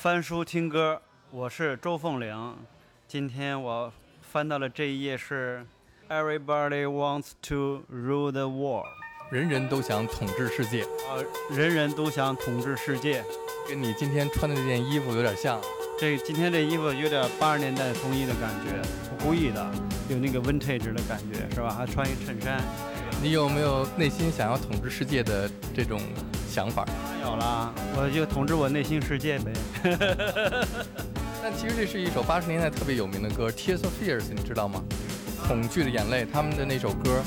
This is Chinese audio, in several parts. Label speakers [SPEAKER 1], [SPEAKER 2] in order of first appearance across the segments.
[SPEAKER 1] 翻书听歌，我是周凤玲。今天我翻到了这一页是 Everybody wants to rule the world，
[SPEAKER 2] 人人都想统治世界，
[SPEAKER 1] 啊，人人都想统治世界。
[SPEAKER 2] 跟你今天穿的这件衣服有点像。
[SPEAKER 1] 这今天这衣服有点八十年代风衣的感觉，我故意的，有那个 vintage 的感觉，是吧？还穿一衬衫。
[SPEAKER 2] 你有没有内心想要统治世界的这种想法？
[SPEAKER 1] 当然有啦，我就统治我内心世界呗。
[SPEAKER 2] 但其实这是一首八十年代特别有名的歌，《Tears of Fears》，你知道吗？恐惧的眼泪，他们的那首歌。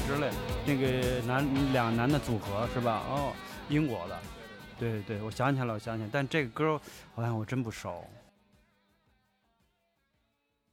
[SPEAKER 1] 之类》那个男两男的组合是吧？哦，英国的。对对对，我想起来了，我想起来，但这个歌好像我真不熟。